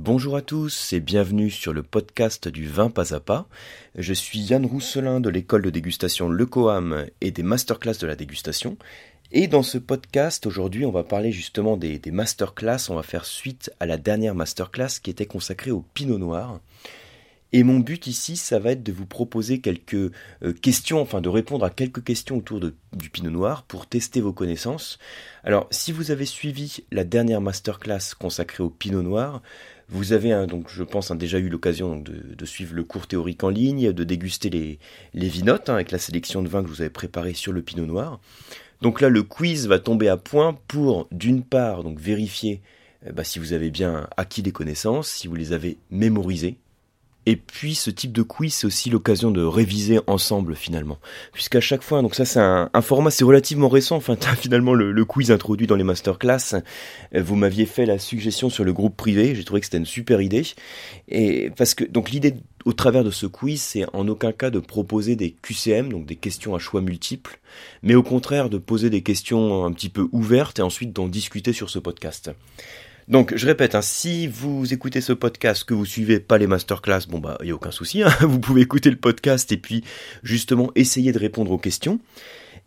Bonjour à tous et bienvenue sur le podcast du vin pas à pas. Je suis Yann Rousselin de l'école de dégustation Le Coam et des masterclass de la dégustation. Et dans ce podcast, aujourd'hui, on va parler justement des, masterclass. On va faire suite à la dernière masterclass qui était consacrée au Pinot Noir. Et mon but ici, ça va être de vous proposer quelques euh, questions, enfin de répondre à quelques questions autour du Pinot Noir pour tester vos connaissances. Alors, si vous avez suivi la dernière masterclass consacrée au Pinot Noir, vous avez donc, je pense, déjà eu l'occasion de, suivre le cours théorique en ligne, de déguster les, les vinotes hein, avec la sélection de vins que vous avez préparé sur le Pinot Noir. Donc là, le quiz va tomber à point pour, d'une part, donc vérifier eh ben, si vous avez bien acquis les connaissances, si vous les avez mémorisées, et puis ce type de quiz, c'est aussi l'occasion de réviser ensemble finalement. Puisqu'à chaque fois, donc ça c'est un, format, c'est relativement récent, enfin finalement le, le, quiz introduit dans les masterclass, euh, vous m'aviez fait la suggestion sur le groupe privé, j'ai trouvé que c'était une super idée. Et parce que donc l'idée au travers de ce quiz, c'est en aucun cas de proposer des QCM, donc des questions à choix multiples, mais au contraire de poser des questions un petit peu ouvertes et ensuite d'en discuter sur ce podcast. Donc, je répète, hein, si vous écoutez ce podcast, que vous suivez pas les masterclass, bon bah, il n'y a aucun souci, hein, vous pouvez écouter le podcast et puis justement essayer de répondre aux questions.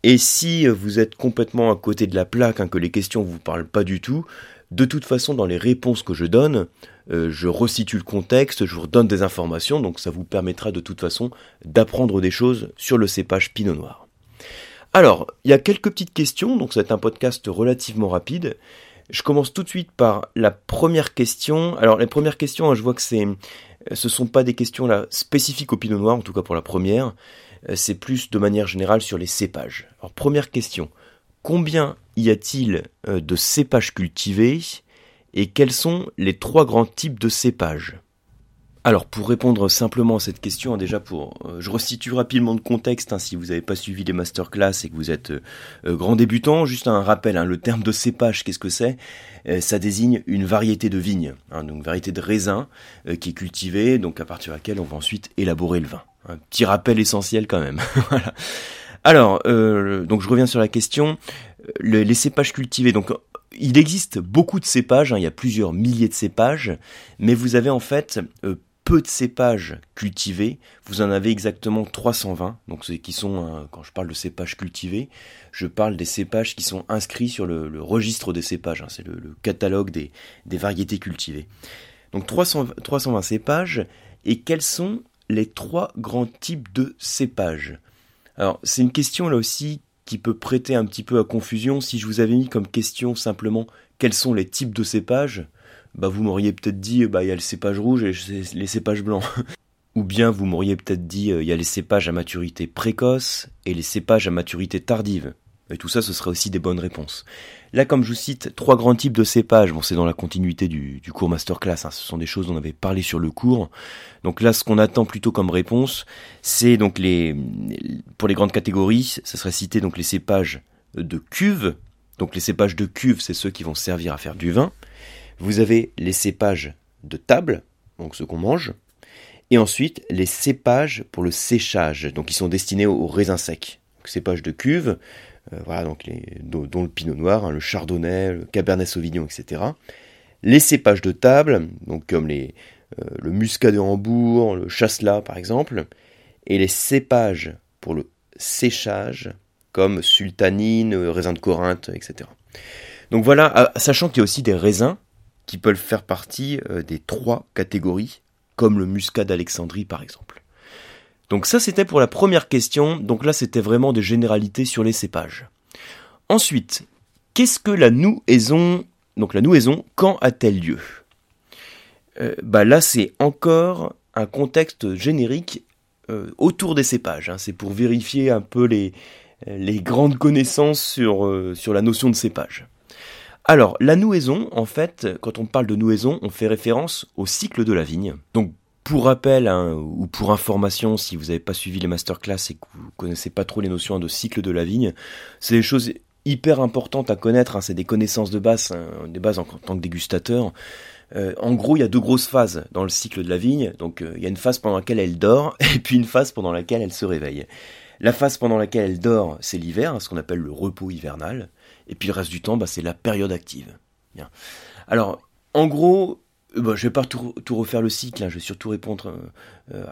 Et si vous êtes complètement à côté de la plaque, hein, que les questions vous parlent pas du tout, de toute façon, dans les réponses que je donne, euh, je resitue le contexte, je vous redonne des informations, donc ça vous permettra de toute façon d'apprendre des choses sur le cépage Pinot Noir. Alors, il y a quelques petites questions, donc c'est un podcast relativement rapide. Je commence tout de suite par la première question. Alors les premières questions, hein, je vois que c'est, ce sont pas des questions là spécifiques au Pinot Noir, en tout cas pour la première. Euh, c'est plus de manière générale sur les cépages. Alors première question, combien y a-t-il euh, de cépages cultivés et quels sont les trois grands types de cépages? Alors pour répondre simplement à cette question, déjà pour, euh, je restitue rapidement le contexte hein, si vous n'avez pas suivi les masterclass et que vous êtes euh, euh, grand débutant, juste un rappel, hein, le terme de cépage, qu'est-ce que c'est? Ça désigne une variété de vigne, hein, donc une variété de raisin qui est cultivée, donc à partir de laquelle on va ensuite élaborer le vin. Un petit rappel essentiel quand même. voilà. Alors, donc je reviens sur la question. Le, les cépages cultivés, donc il existe beaucoup de cépages, il y a plusieurs milliers de cépages, mais vous avez en fait peu de cépages cultivés, vous en avez exactement 320, donc ceux qui sont, euh, quand je parle de cépages cultivés, je parle des cépages qui sont inscrits sur le, registre des cépages, hein, c'est le, catalogue des, variétés cultivées. Donc 300, 320 cépages, et quels sont les trois grands types de cépages? Alors c'est une question là aussi qui peut prêter un petit peu à confusion. Si je vous avais mis comme question simplement quels sont les types de cépages? Bah vous m'auriez peut-être dit bah il y a le cépage rouge et les cépages blancs. Ou bien vous m'auriez peut-être dit euh, il y a les cépages à maturité précoce et les cépages à maturité tardive. Et tout ça, ce serait aussi des bonnes réponses. Là, comme je vous cite trois grands types de cépages, bon, c'est dans la continuité du, du cours masterclass, hein, ce sont des choses dont on avait parlé sur le cours. Donc là, ce qu'on attend plutôt comme réponse, c'est donc les, pour les grandes catégories, ça serait cité donc les cépages de cuve. Donc les cépages de cuve, c'est ceux qui vont servir à faire du vin. Vous avez les cépages de table, donc ceux qu'on mange, et ensuite les cépages pour le séchage, donc ils sont destinés aux, raisins secs. Donc, cépages de cuve, euh, voilà, donc les, dont, le pinot noir, hein, le chardonnay, le cabernet sauvignon, etc. Les cépages de table, donc comme les, euh, le muscat de Hambourg, le chasselas par exemple, et les cépages pour le séchage, comme sultanine, raisin de Corinthe, etc. Donc voilà, ah, sachant qu'il y a aussi des raisins qui peuvent faire partie euh, des trois catégories, comme le muscat d'Alexandrie par exemple. Donc ça c'était pour la première question, donc là c'était vraiment des généralités sur les cépages. Ensuite, qu'est-ce que la nouaison Donc la nouaison, quand a-t-elle lieu? Euh, Bah là c'est encore un contexte générique euh, autour des cépages. Hein. C'est pour vérifier un peu les, grandes connaissances sur la notion de cépage. Alors, la nouaison, en fait, quand on parle de nouaison, on fait référence au cycle de la vigne. Donc, pour rappel hein, ou pour information, si vous n'avez pas suivi les masterclass et que vous connaissez pas trop les notions de cycle de la vigne, c'est des choses hyper importantes à connaître. Hein, c'est des connaissances de base, hein, des bases en, tant que dégustateur. Euh, en gros, il y a deux grosses phases dans le cycle de la vigne. Donc, euh, il y a une phase pendant laquelle elle dort et puis une phase pendant laquelle elle se réveille. La phase pendant laquelle elle dort, c'est l'hiver, ce qu'on appelle le repos hivernal. Et puis le reste du temps, bah, c'est la période active. Alors, en gros, Bon, je vais pas tout, refaire le cycle, hein. je vais surtout répondre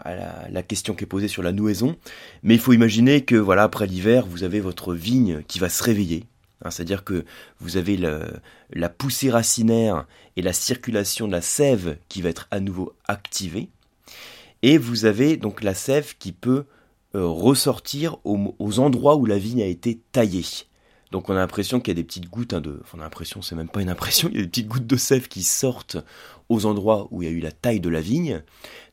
à la, question qui est posée sur la nouaison. Mais il faut imaginer que voilà, après l'hiver, vous avez votre vigne qui va se réveiller, Hein, c'est-à-dire que vous avez la poussée racinaire et la circulation de la sève qui va être à nouveau activée. Et vous avez donc la sève qui peut euh, ressortir aux, endroits où la vigne a été taillée. Donc on a l'impression qu'il y a des petites gouttes hein, de... Enfin, on a l'impression, c'est même pas une impression, il y a des petites gouttes de sève qui sortent aux endroits où il y a eu la taille de la vigne.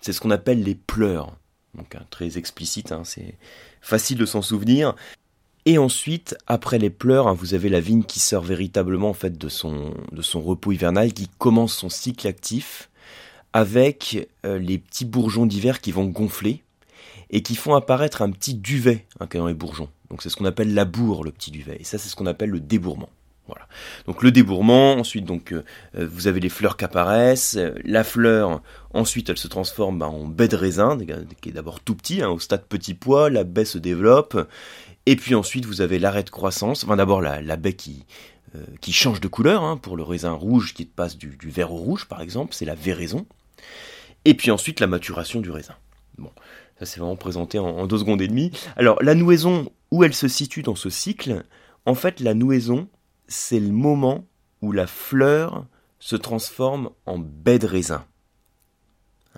C'est ce qu'on appelle les pleurs. Donc hein, très explicite, c'est facile de s'en souvenir. Et ensuite, après les pleurs, hein, vous avez la vigne qui sort véritablement en fait de son, de son repos hivernal, qui commence son cycle actif avec euh, les petits bourgeons d'hiver qui vont gonfler et qui font apparaître un petit duvet hein, dans les bourgeons. Donc c'est ce qu'on appelle la bourre, le petit duvet. Et ça, c'est ce qu'on appelle le débourrement. Voilà. Donc le débourrement, ensuite donc euh, euh, vous avez les fleurs qui apparaissent, la fleur, ensuite elle se transforme bah, en baie de raisin, qui est d'abord tout petit, hein, au stade petit pois, la baie se développe, et puis ensuite, vous avez l'arrêt de croissance. Enfin, d'abord, la, baie qui, euh, qui change de couleur. Hein, pour le raisin rouge qui passe du, vert au rouge, par exemple, c'est la véraison. Et puis ensuite, la maturation du raisin. Bon, ça c'est vraiment présenté en, deux secondes et demie. Alors, la nouaison, où elle se situe dans ce cycle En fait, la nouaison, c'est le moment où la fleur se transforme en baie de raisin.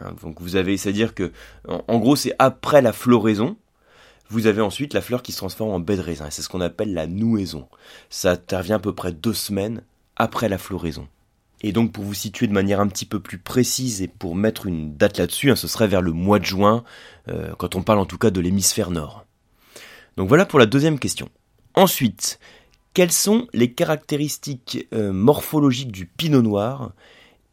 Hein, donc vous avez, c'est-à-dire que, en gros, c'est après la floraison, vous avez ensuite la fleur qui se transforme en baie de raisin. C'est ce qu'on appelle la nouaison. Ça intervient à peu près deux semaines après la floraison. Et donc pour vous situer de manière un petit peu plus précise et pour mettre une date là-dessus, hein, ce serait vers le mois de juin, euh, quand on parle en tout cas de l'hémisphère nord. Donc voilà pour la deuxième question. Ensuite, quelles sont les caractéristiques euh, morphologiques du pinot noir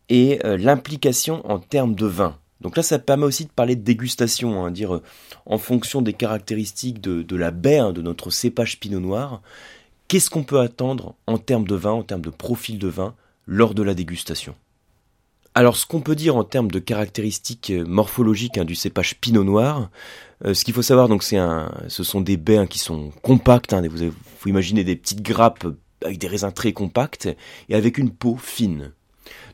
et euh, l'implication en termes de vin? Donc là, ça permet aussi de parler de dégustation, hein, dire euh, en fonction des caractéristiques de, la baie, hein, de notre cépage pinot noir, qu'est-ce qu'on peut attendre en termes de vin, en termes de profil de vin, lors de la dégustation? Alors ce qu'on peut dire en termes de caractéristiques euh, morphologiques hein, du cépage pinot noir, euh, ce qu'il faut savoir, donc un, ce sont des baies qui sont compactes, vous faut imaginer des petites grappes avec des raisins très compacts et avec une peau fine.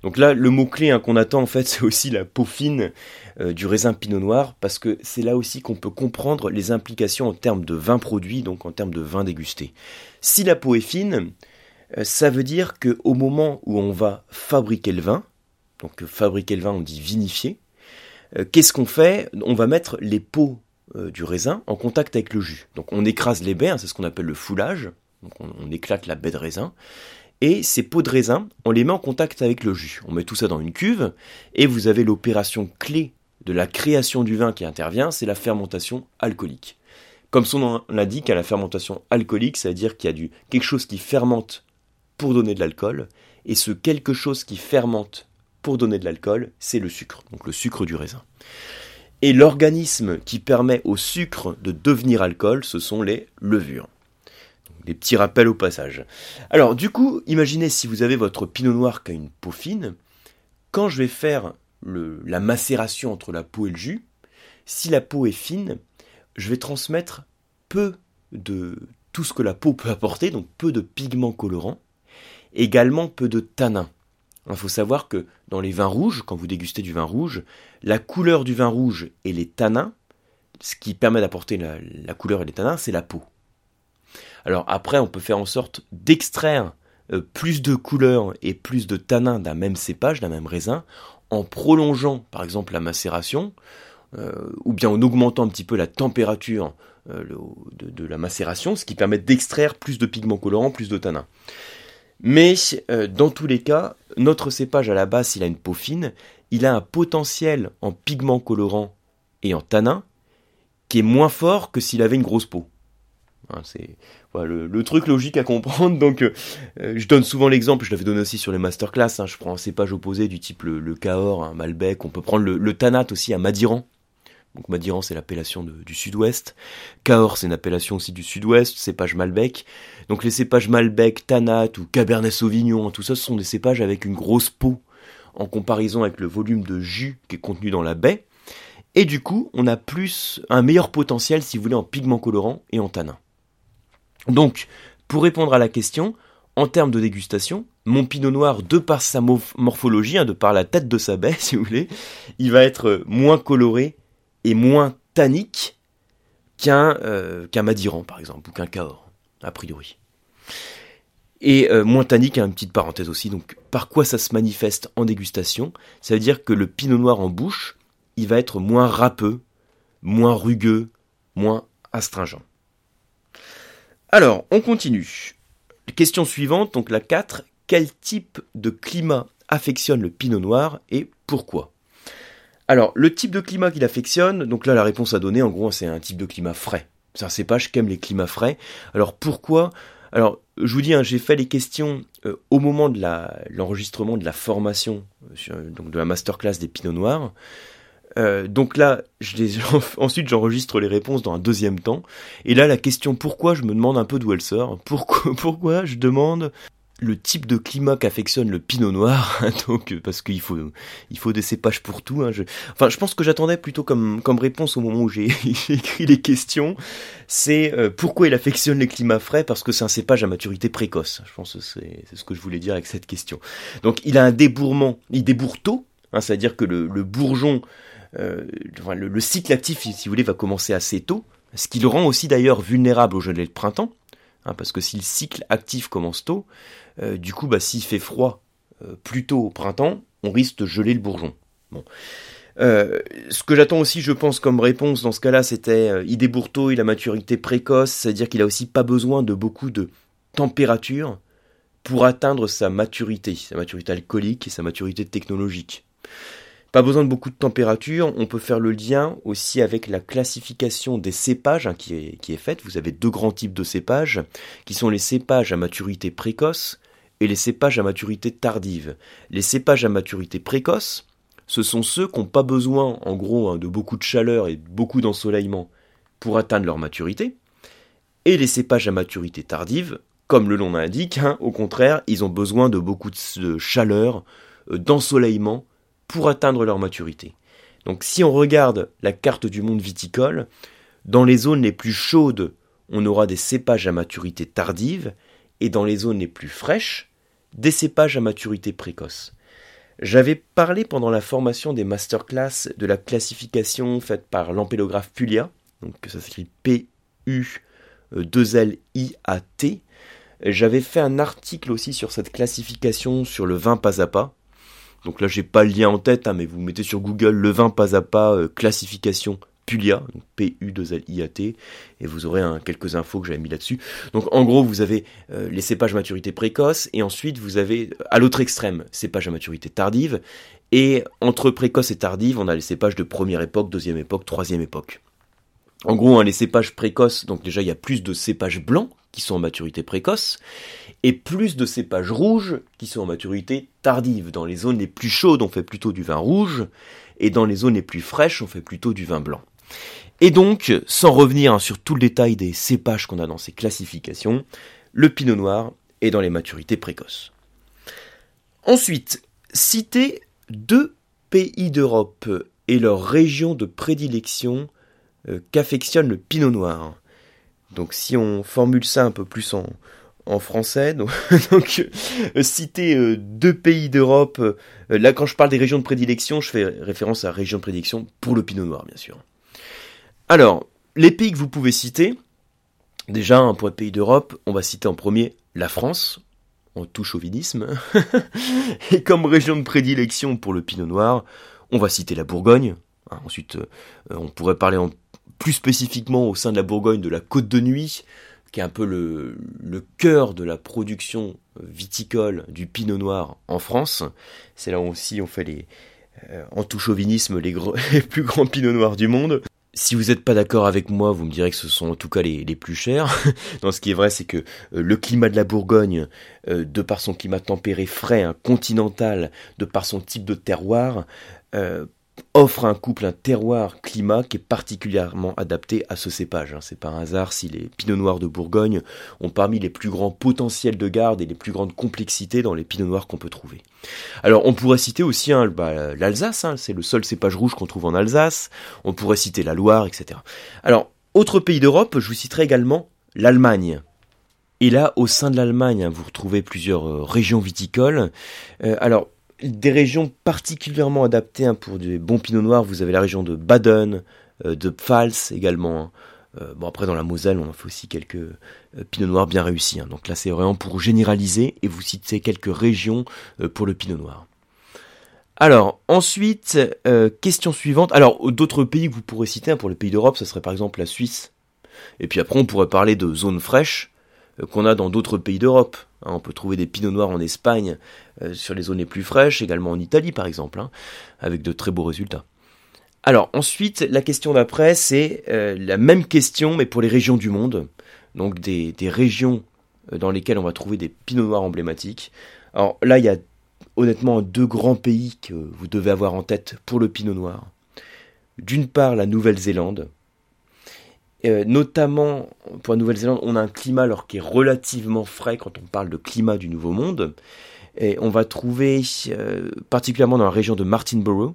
Donc là, le mot-clé hein, qu'on attend en fait, c'est aussi la peau fine euh, du raisin pinot noir, parce que c'est là aussi qu'on peut comprendre les implications en termes de vin produit, donc en termes de vin dégusté. Si la peau est fine, euh, ça veut dire qu'au moment où on va fabriquer le vin, donc euh, fabriquer le vin, on dit vinifier, qu'est-ce qu'on fait? On va mettre les peaux du raisin en contact avec le jus. Donc on écrase les baies, hein, c'est ce qu'on appelle le foulage, donc on, éclate la baie de raisin, et ces pots de raisin, on les met en contact avec le jus. On met tout ça dans une cuve et vous avez l'opération clé de la création du vin qui intervient, c'est la fermentation alcoolique. Comme son nom l'indique, à la fermentation alcoolique, ça veut dire qu'il y a du, quelque chose qui fermente pour donner de l'alcool, et ce quelque chose qui fermente pour donner de l'alcool, c'est le sucre, donc le sucre du raisin. Et l'organisme qui permet au sucre de devenir alcool, ce sont les levures. Des petits rappels au passage. Alors, du coup, imaginez si vous avez votre pinot noir qui a une peau fine. Quand je vais faire la macération entre la peau et le jus, si la peau est fine, je vais transmettre peu de tout ce que la peau peut apporter, donc peu de pigments colorants, également peu de tanins. Il faut savoir que dans les vins rouges, quand vous dégustez du vin rouge, la couleur du vin rouge et les tanins, ce qui permet d'apporter la couleur et les tanins, c'est la peau. Alors après, on peut faire en sorte d'extraire euh, plus de couleurs et plus de tanins d'un même cépage, d'un même raisin, en prolongeant par exemple la macération, euh, ou bien en augmentant un petit peu la température euh, de, la macération, ce qui permet d'extraire plus de pigments colorants, plus de tanins. Mais dans tous les cas, notre cépage à la base, il a une peau fine, il a un potentiel en pigments colorants et en tanins qui est moins fort que s'il avait une grosse peau. Hein, c'est le, truc logique à comprendre. Donc, euh, euh, je donne souvent l'exemple, je l'avais donné aussi sur les masterclass. Hein, je prends un cépage opposé du type le, le Cahors, un Malbec. On peut prendre le, Tanat aussi, un Madiran. Donc Madiran, c'est l'appellation du sud-ouest. Cahors, c'est une appellation aussi du sud-ouest, cépage Malbec. Donc les cépages Malbec, Tanat ou Cabernet Sauvignon, tout ça, ce sont des cépages avec une grosse peau en comparaison avec le volume de jus qui est contenu dans la baie. Et du coup, on a plus un meilleur potentiel, si vous voulez, en pigments colorants et en tanins. Donc, pour répondre à la question, en termes de dégustation, mon pinot noir, de par sa morphologie, hein, de par la tête de sa baie, si vous voulez, il va être moins coloré et moins tannique qu'un euh, qu'un Madiran, par exemple, ou qu'un Cahors, a priori. Et euh, moins tannique, hein, une petite parenthèse aussi, donc par quoi ça se manifeste en dégustation? Ça veut dire que le pinot noir en bouche, il va être moins râpeux, moins rugueux, moins astringent. Alors, on continue. Question suivante, donc la 4. Quel type de climat affectionne le pinot noir et pourquoi? Alors, le type de climat qu'il affectionne, donc là la réponse à donner, en gros, c'est un type de climat frais. C'est un cépage qui aime les climats frais. Alors pourquoi Alors, je vous dis, hein, j'ai fait les questions euh, au moment de l'enregistrement de la formation, euh, donc de la masterclass des pinots noirs. Euh, donc là, ensuite j'enregistre les réponses dans un deuxième temps. Et là, la question pourquoi, je me demande un peu d'où elle sort? Pourquoi, pourquoi je demande le type de climat qu'affectionne le pinot noir, donc parce qu'il faut il faut des cépages pour tout. Hein, je, enfin, je pense que j'attendais plutôt comme comme réponse au moment où j'ai écrit les questions, c'est euh, pourquoi il affectionne les climats frais? Parce que c'est un cépage à maturité précoce. Je pense que c'est ce que je voulais dire avec cette question. Donc, il a un débourrement, il débourre tôt, hein, c'est-à-dire que le, bourgeon euh, le, cycle actif, si vous voulez, va commencer assez tôt, ce qui le rend aussi d'ailleurs vulnérable au gelées de printemps, hein, parce que si le cycle actif commence tôt, euh, du coup, bah, s'il fait froid euh, plus tôt au printemps, on risque de geler le bourgeon. Bon. ce que j'attends aussi, je pense, comme réponse dans ce cas-là, c'était il débourre tôt, il a maturité précoce, c'est-à-dire qu'il a aussi pas besoin de beaucoup de température pour atteindre sa maturité, sa maturité alcoolique et sa maturité technologique. Pas besoin de beaucoup de température, on peut faire le lien aussi avec la classification des cépages hein, qui, est, faite. Vous avez deux grands types de cépages, qui sont les cépages à maturité précoce et les cépages à maturité tardive. Les cépages à maturité précoce, ce sont ceux qui n'ont pas besoin, en gros, hein, de beaucoup de chaleur et beaucoup d'ensoleillement pour atteindre leur maturité. Et les cépages à maturité tardive, comme le nom l'indique, hein, au contraire, ils ont besoin de beaucoup de chaleur, euh, d'ensoleillement pour atteindre leur maturité. Donc si on regarde la carte du monde viticole, dans les zones les plus chaudes, on aura des cépages à maturité tardive, et dans les zones les plus fraîches, des cépages à maturité précoce. J'avais parlé pendant la formation des masterclass de la classification faite par l'ampélographe Pulia, donc ça s'écrit P-U-2-L-I-A-T. J'avais fait un article aussi sur cette classification sur le vin pas à pas, donc là, j'ai pas le lien en tête, hein, mais vous mettez sur Google le vin pas à pas euh, classification Pulia, P-U-2-L-I-A-T, et vous aurez quelques infos que j'avais mis là-dessus. Donc en gros, vous avez euh, les cépages maturité précoce, et ensuite vous avez à l'autre extrême cépages à maturité tardive, et entre précoce et tardive, on a les cépages de première époque, deuxième époque, troisième époque. En gros, hein, les cépages précoces, donc déjà il y a plus de cépages blancs qui sont en maturité précoce, et plus de cépages rouges qui sont en maturité tardive. Dans les zones les plus chaudes, on fait plutôt du vin rouge, et dans les zones les plus fraîches, on fait plutôt du vin blanc. Et donc, sans revenir hein, sur tout le détail des cépages qu'on a dans ces classifications, le pinot noir est dans les maturités précoces. Ensuite, citer deux pays d'Europe et leur région de prédilection qu'affectionne le pinot noir. Donc si on formule ça un peu plus en, français, euh, citer euh, deux pays d'Europe, là quand je parle des régions de prédilection, je fais référence à région de prédilection pour le pinot noir bien sûr. Alors, les pays que vous pouvez citer, déjà hein, pour pays d'Europe, on va citer en premier la France, en tout chauvinisme, et comme région de prédilection pour le pinot noir, on va citer la Bourgogne, hein, ensuite on pourrait parler en plus spécifiquement au sein de la Bourgogne de la Côte de Nuit, qui est un peu le, cœur de la production viticole du pinot noir en France. C'est là aussi on fait les, euh, en tout chauvinisme, les, plus grands pinots noirs du monde. Si vous n'êtes pas d'accord avec moi, vous me direz que ce sont en tout cas les, plus chers. non, ce qui est vrai, c'est que euh, le climat de la Bourgogne, euh, de par son climat tempéré, frais, hein, continental, de par son type de terroir, offre un couple, un terroir-climat qui est particulièrement adapté à ce cépage. Hein. C'est pas un hasard si les pinots noirs de Bourgogne ont parmi les plus grands potentiels de garde et les plus grandes complexités dans les pinots noirs qu'on peut trouver. Alors on pourrait citer aussi bah, l'Alsace, hein. c'est le seul cépage rouge qu'on trouve en Alsace, on pourrait citer la Loire, etc. Alors, autre pays d'Europe, je vous citerai également l'Allemagne. Et là, au sein de l'Allemagne, hein, vous retrouvez plusieurs euh, régions viticoles. Euh, alors, des régions particulièrement adaptées hein, pour des bons pinots noirs, vous avez la région de Baden, euh, de Pfalz également. Hein. bon, après, dans la Moselle, on a fait aussi quelques pinots noirs bien réussis. Donc là, c'est vraiment pour généraliser et vous citez quelques régions pour le pinot noir. Alors, ensuite, question suivante. Alors, d'autres pays que vous pourrez citer pour les pays d'Europe, ce serait par exemple la Suisse. Et puis après, on pourrait parler de zones fraîches. Euh, qu'on a dans d'autres pays d'Europe. Hein. on peut trouver des pinots noirs en Espagne euh, sur les zones les plus fraîches, également en Italie par exemple, hein, avec de très beaux résultats. Alors ensuite, la question d'après, c'est euh, la même question, mais pour les régions du monde. Donc des, régions dans lesquelles on va trouver des pinots noirs emblématiques. Alors là, il y a honnêtement deux grands pays que vous devez avoir en tête pour le pinot noir. D'une part, la Nouvelle-Zélande, euh, notamment pour la Nouvelle-Zélande, on a un climat alors qui est relativement frais quand on parle de climat du Nouveau Monde. Et on va trouver euh, particulièrement dans la région de Martinborough.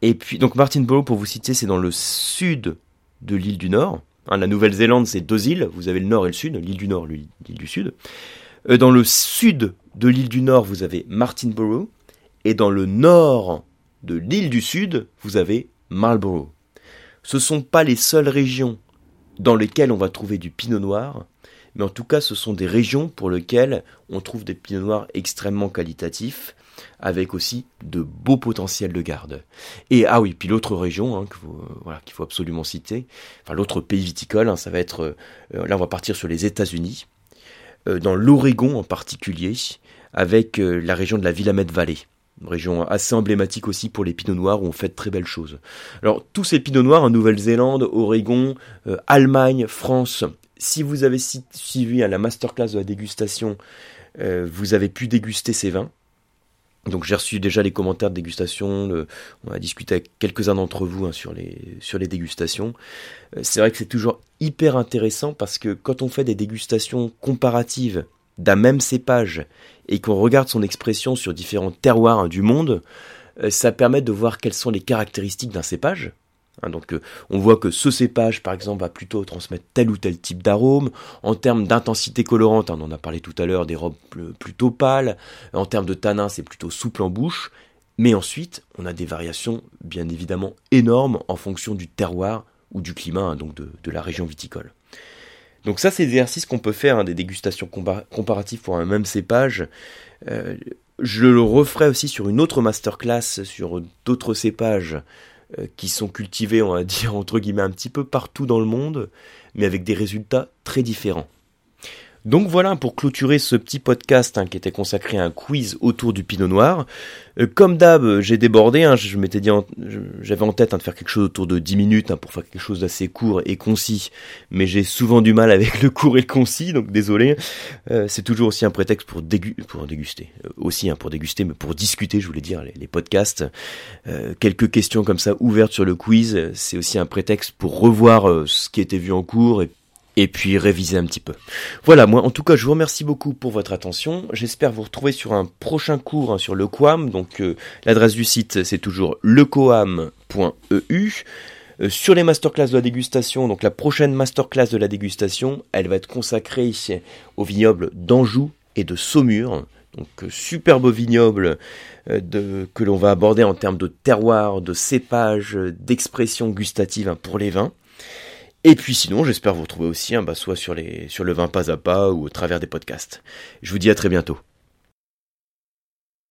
Et puis donc Martinborough, pour vous citer, c'est dans le sud de l'île du Nord. Hein, la Nouvelle-Zélande, c'est deux îles. Vous avez le nord et le sud, l'île du Nord, l'île du Sud. Euh, dans le sud de l'île du Nord, vous avez Martinborough. Et dans le nord de l'île du Sud, vous avez Marlborough. Ce ne sont pas les seules régions dans lesquelles on va trouver du pinot noir, mais en tout cas ce sont des régions pour lesquelles on trouve des pinots noirs extrêmement qualitatifs, avec aussi de beaux potentiels de garde. Et ah oui, puis l'autre région hein, qu'il faut absolument citer, enfin l'autre pays viticole, hein, ça va être, euh, là on va partir sur les États-Unis, euh, dans l'Oregon en particulier, avec euh, la région de la Willamette Valley. Une région assez emblématique aussi pour les pinots noirs où on fait de très belles choses. Alors tous ces pinots noirs en Nouvelle-Zélande, Oregon, euh, Allemagne, France, si vous avez suivi à la masterclass de la dégustation, euh, vous avez pu déguster ces vins. Donc j'ai reçu déjà les commentaires de dégustation, on a discuté avec quelques-uns d'entre vous hein, sur, les, sur les dégustations. Euh, c'est vrai que c'est toujours hyper intéressant parce que quand on fait des dégustations comparatives d'un même cépage et qu'on regarde son expression sur différents terroirs hein, du monde, euh, ça permet de voir quelles sont les caractéristiques d'un cépage. Hein, donc euh, on voit que ce cépage, par exemple, va plutôt transmettre tel ou tel type d'arôme. En termes d'intensité colorante, hein, on en a parlé tout à l'heure, des robes plutôt pâles. En termes de tanin, c'est plutôt souple en bouche. Mais ensuite, on a des variations bien évidemment énormes en fonction du terroir ou du climat, donc de la région viticole. Donc ça, c'est des qu'on peut faire, hein, des dégustations comparatives pour un même cépage. Euh, je le referai aussi sur une autre masterclass sur d'autres cépages euh, qui sont cultivés, on va dire, entre guillemets, un petit peu partout dans le monde, mais avec des résultats très différents. Donc voilà pour clôturer ce petit podcast hein, qui était consacré à un quiz autour du Pinot Noir. Euh, comme d'hab, j'ai débordé. Hein, je m'étais dit, j'avais en tête hein, de faire quelque chose autour de 10 minutes pour faire quelque chose d'assez court et concis. Mais j'ai souvent du mal avec le court et le concis, donc désolé. Euh, c'est toujours aussi un prétexte pour, déguster, euh, aussi pour déguster, mais pour discuter, je voulais dire, les, les podcasts. quelques questions comme ça ouvertes sur le quiz, c'est aussi un prétexte pour revoir ce qui était vu en cours et et puis réviser un petit peu. Voilà, moi en tout cas je vous remercie beaucoup pour votre attention. J'espère vous retrouver sur un prochain cours hein, sur le Coam. Donc euh, l'adresse du site c'est toujours lecoam.eu. Euh, sur les masterclass de la dégustation, donc la prochaine masterclass de la dégustation, elle va être consacrée au vignoble d'Anjou et de Saumur. Donc euh, superbe vignoble de, que l'on va aborder en termes de terroir, de cépage, d'expression gustative hein, pour les vins. Et puis sinon, j'espère vous retrouver aussi, hein, bah, soit sur, les, sur le vin pas à pas ou au travers des podcasts. Je vous dis à très bientôt.